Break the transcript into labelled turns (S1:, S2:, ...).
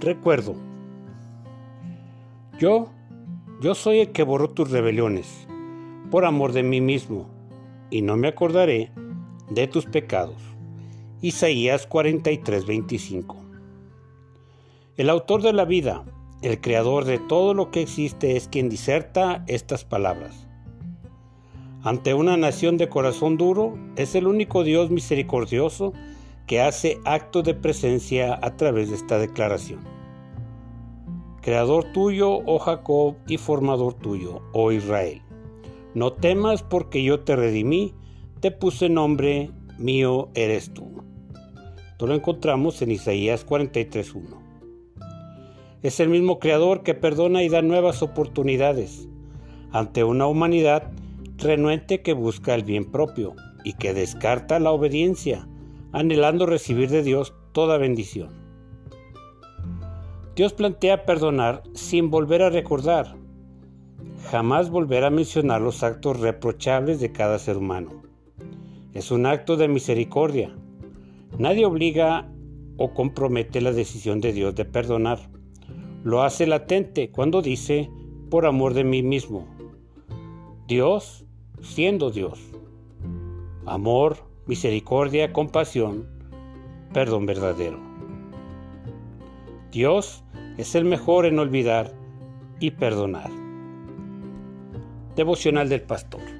S1: Recuerdo. Yo, yo soy el que borró tus rebeliones, por amor de mí mismo, y no me acordaré de tus pecados. Isaías 43, 25. El autor de la vida, el creador de todo lo que existe, es quien diserta estas palabras. Ante una nación de corazón duro, es el único Dios misericordioso que hace acto de presencia a través de esta declaración. Creador tuyo, oh Jacob, y formador tuyo, oh Israel. No temas porque yo te redimí, te puse nombre, mío eres tú. Esto lo encontramos en Isaías 43.1. Es el mismo Creador que perdona y da nuevas oportunidades ante una humanidad renuente que busca el bien propio y que descarta la obediencia anhelando recibir de Dios toda bendición. Dios plantea perdonar sin volver a recordar, jamás volver a mencionar los actos reprochables de cada ser humano. Es un acto de misericordia. Nadie obliga o compromete la decisión de Dios de perdonar. Lo hace latente cuando dice, por amor de mí mismo. Dios siendo Dios. Amor, misericordia, compasión, perdón verdadero. Dios es el mejor en olvidar y perdonar. Devocional del Pastor.